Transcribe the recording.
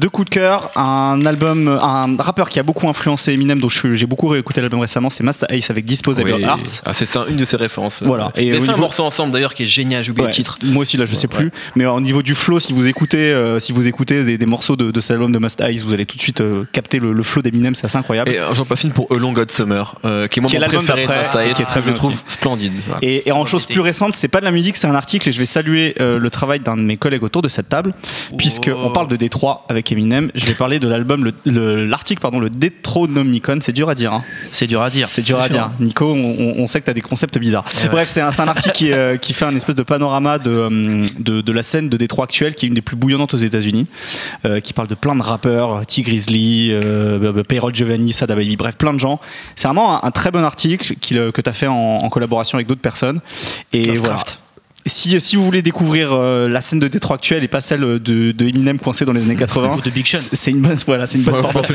deux coups de cœur. Un album, un rappeur qui a beaucoup influencé Eminem, dont j'ai beaucoup réécouté l'album récemment, c'est Master Ace avec Disposable Oui. Hearts. Ah, c'est une de ses références. Voilà. Et fait un niveau- morceau ensemble d'ailleurs qui est génial, j'ai oublié Ouais, le titre. Moi aussi là je sais Ouais, plus, mais au niveau du flow, si vous écoutez, euh, si vous écoutez des, des morceaux de, de cet album de Master Ace, vous allez tout de suite euh, capter le, le flow d'Eminem, c'est assez incroyable. Et euh, j'en profite pour A Long God Summer, euh, qui est moi Qui est mon préféré de Master Ace, qui est très je trouve aussi. splendide. Voilà. Et, et en chose plus récente, c'est pas de la musique, c'est un article et je vais saluer euh, le travail d'un de mes collègues autour de cette table, puisque on parle de Détroit avec Eminem. Je vais parler de l'album, le- le- l'article pardon, le Detronomicon. C'est dur à dire. hein. C'est dur à dire. C'est dur à sûr. dire. Nico, on, sait que tu as des concepts bizarres. Bref, c'est un, article qui, euh, qui fait un espèce de panorama de, euh, de, de la scène de Détroit actuelle, qui est une des plus bouillonnantes aux États-Unis, euh, qui parle de plein de rappeurs, T. Grizzly, euh, Payroll Giovanni, Sada Baby, bref, plein de gens. C'est vraiment un, un très bon article que tu as fait en, en collaboration avec d'autres personnes. Et voilà. Si, si vous voulez découvrir euh, la scène de Détroit actuelle et pas celle de, de Eminem coincé dans les années 80, Ou de Big Sean. c'est une bonne, voilà, c'est une bonne porte